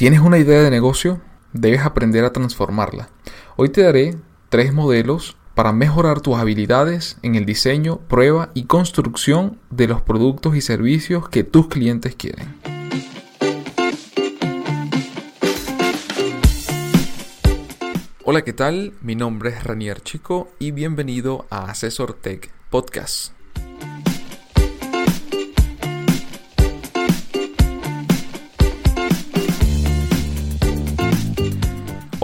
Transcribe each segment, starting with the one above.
¿Tienes una idea de negocio? Debes aprender a transformarla. Hoy te daré tres modelos para mejorar tus habilidades en el diseño, prueba y construcción de los productos y servicios que tus clientes quieren. Hola, ¿qué tal? Mi nombre es Ranier Chico y bienvenido a Asesor Tech Podcast.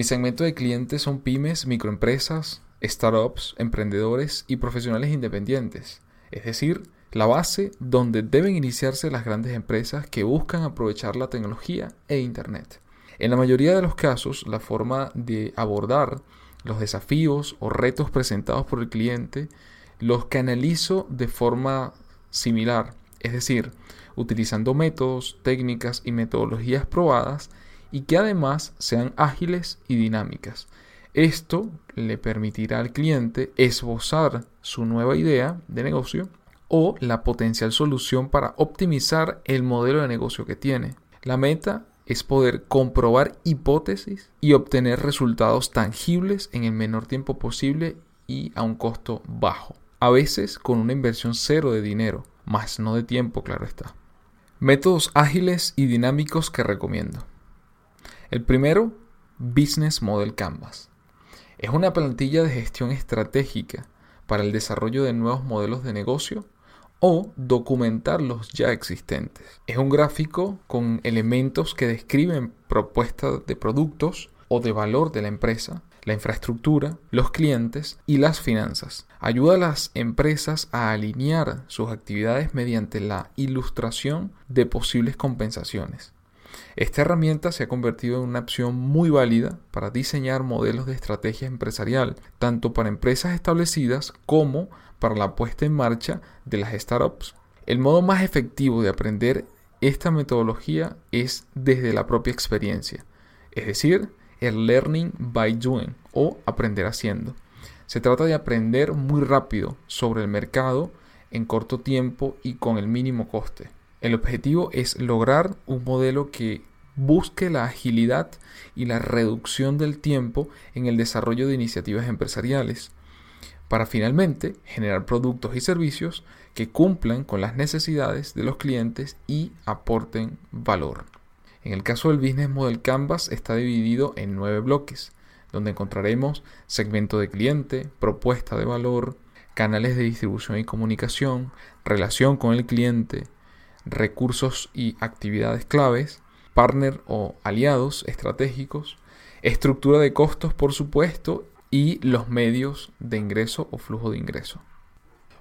Mi segmento de clientes son pymes, microempresas, startups, emprendedores y profesionales independientes, es decir, la base donde deben iniciarse las grandes empresas que buscan aprovechar la tecnología e Internet. En la mayoría de los casos, la forma de abordar los desafíos o retos presentados por el cliente los canalizo de forma similar, es decir, utilizando métodos, técnicas y metodologías probadas y que además sean ágiles y dinámicas. Esto le permitirá al cliente esbozar su nueva idea de negocio o la potencial solución para optimizar el modelo de negocio que tiene. La meta es poder comprobar hipótesis y obtener resultados tangibles en el menor tiempo posible y a un costo bajo. A veces con una inversión cero de dinero, más no de tiempo, claro está. Métodos ágiles y dinámicos que recomiendo. El primero, Business Model Canvas. Es una plantilla de gestión estratégica para el desarrollo de nuevos modelos de negocio o documentar los ya existentes. Es un gráfico con elementos que describen propuestas de productos o de valor de la empresa, la infraestructura, los clientes y las finanzas. Ayuda a las empresas a alinear sus actividades mediante la ilustración de posibles compensaciones. Esta herramienta se ha convertido en una opción muy válida para diseñar modelos de estrategia empresarial, tanto para empresas establecidas como para la puesta en marcha de las startups. El modo más efectivo de aprender esta metodología es desde la propia experiencia, es decir, el learning by doing o aprender haciendo. Se trata de aprender muy rápido sobre el mercado en corto tiempo y con el mínimo coste. El objetivo es lograr un modelo que busque la agilidad y la reducción del tiempo en el desarrollo de iniciativas empresariales, para finalmente generar productos y servicios que cumplan con las necesidades de los clientes y aporten valor. En el caso del Business Model Canvas está dividido en nueve bloques, donde encontraremos segmento de cliente, propuesta de valor, canales de distribución y comunicación, relación con el cliente, recursos y actividades claves, partner o aliados estratégicos, estructura de costos por supuesto y los medios de ingreso o flujo de ingreso.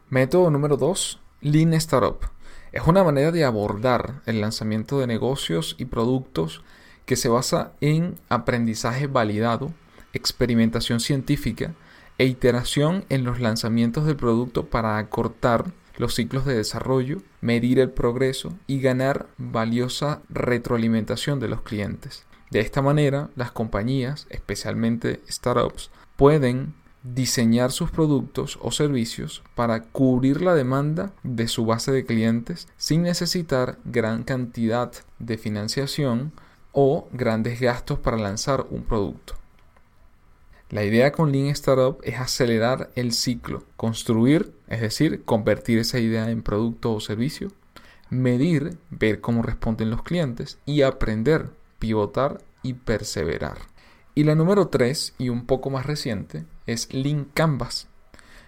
Método número 2, Lean Startup. Es una manera de abordar el lanzamiento de negocios y productos que se basa en aprendizaje validado, experimentación científica e iteración en los lanzamientos del producto para acortar los ciclos de desarrollo, medir el progreso y ganar valiosa retroalimentación de los clientes. De esta manera, las compañías, especialmente startups, pueden diseñar sus productos o servicios para cubrir la demanda de su base de clientes sin necesitar gran cantidad de financiación o grandes gastos para lanzar un producto. La idea con Lean Startup es acelerar el ciclo, construir, es decir, convertir esa idea en producto o servicio, medir, ver cómo responden los clientes y aprender, pivotar y perseverar. Y la número 3 y un poco más reciente es Lean Canvas.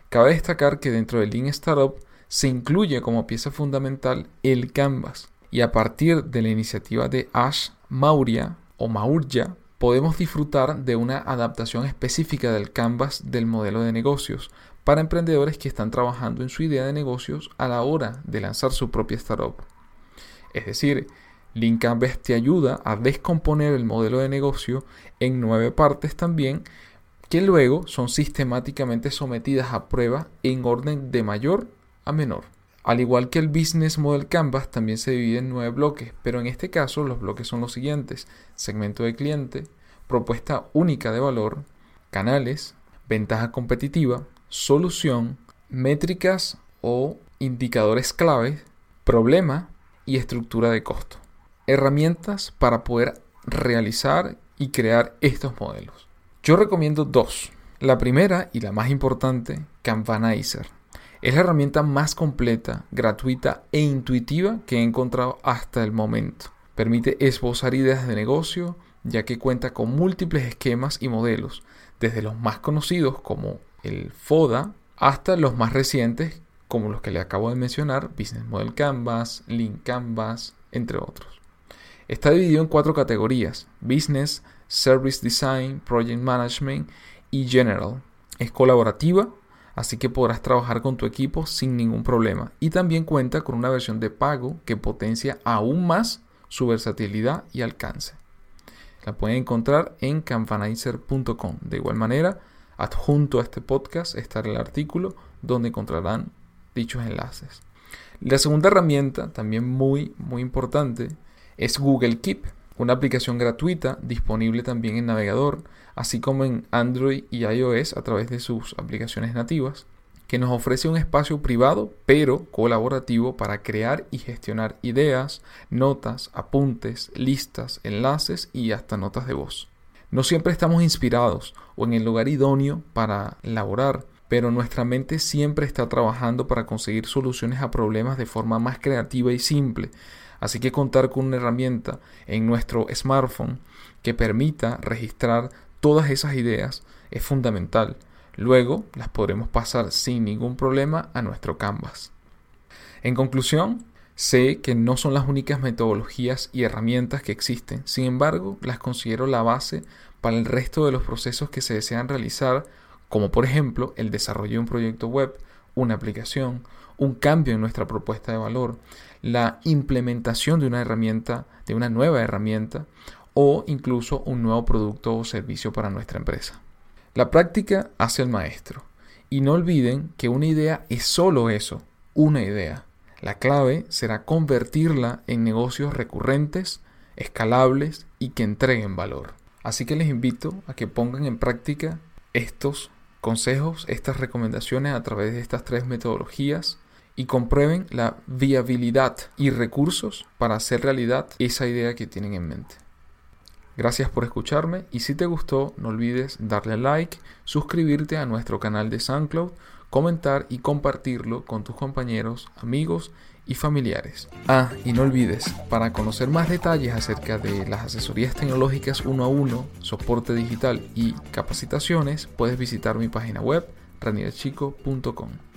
Cabe destacar que dentro de Lean Startup se incluye como pieza fundamental el Canvas y a partir de la iniciativa de Ash Maurya o Maurya podemos disfrutar de una adaptación específica del canvas del modelo de negocios para emprendedores que están trabajando en su idea de negocios a la hora de lanzar su propia startup. Es decir, Lean Canvas te ayuda a descomponer el modelo de negocio en nueve partes también, que luego son sistemáticamente sometidas a prueba en orden de mayor a menor. Al igual que el Business Model Canvas, también se divide en nueve bloques, pero en este caso los bloques son los siguientes. Segmento de cliente, propuesta única de valor, canales, ventaja competitiva, solución, métricas o indicadores clave, problema y estructura de costo herramientas para poder realizar y crear estos modelos. Yo recomiendo dos. La primera y la más importante, Canvanizer. Es la herramienta más completa, gratuita e intuitiva que he encontrado hasta el momento. Permite esbozar ideas de negocio, ya que cuenta con múltiples esquemas y modelos, desde los más conocidos como el FODA hasta los más recientes como los que le acabo de mencionar, Business Model Canvas, Link Canvas, entre otros. Está dividido en cuatro categorías, Business, Service Design, Project Management y General. Es colaborativa, así que podrás trabajar con tu equipo sin ningún problema. Y también cuenta con una versión de pago que potencia aún más su versatilidad y alcance. La pueden encontrar en campanizer.com. De igual manera, adjunto a este podcast estará el artículo donde encontrarán dichos enlaces. La segunda herramienta, también muy, muy importante, es Google Keep, una aplicación gratuita disponible también en navegador, así como en Android y iOS a través de sus aplicaciones nativas, que nos ofrece un espacio privado pero colaborativo para crear y gestionar ideas, notas, apuntes, listas, enlaces y hasta notas de voz. No siempre estamos inspirados o en el lugar idóneo para elaborar, pero nuestra mente siempre está trabajando para conseguir soluciones a problemas de forma más creativa y simple, Así que contar con una herramienta en nuestro smartphone que permita registrar todas esas ideas es fundamental. Luego las podremos pasar sin ningún problema a nuestro Canvas. En conclusión, sé que no son las únicas metodologías y herramientas que existen, sin embargo, las considero la base para el resto de los procesos que se desean realizar, como por ejemplo el desarrollo de un proyecto web, una aplicación, un cambio en nuestra propuesta de valor, la implementación de una herramienta, de una nueva herramienta o incluso un nuevo producto o servicio para nuestra empresa. La práctica hace el maestro. Y no olviden que una idea es solo eso, una idea. La clave será convertirla en negocios recurrentes, escalables y que entreguen valor. Así que les invito a que pongan en práctica estos consejos, estas recomendaciones a través de estas tres metodologías y comprueben la viabilidad y recursos para hacer realidad esa idea que tienen en mente. Gracias por escucharme y si te gustó no olvides darle like, suscribirte a nuestro canal de SoundCloud, comentar y compartirlo con tus compañeros, amigos y familiares. Ah, y no olvides, para conocer más detalles acerca de las asesorías tecnológicas uno a uno, soporte digital y capacitaciones, puedes visitar mi página web ranierchico.com.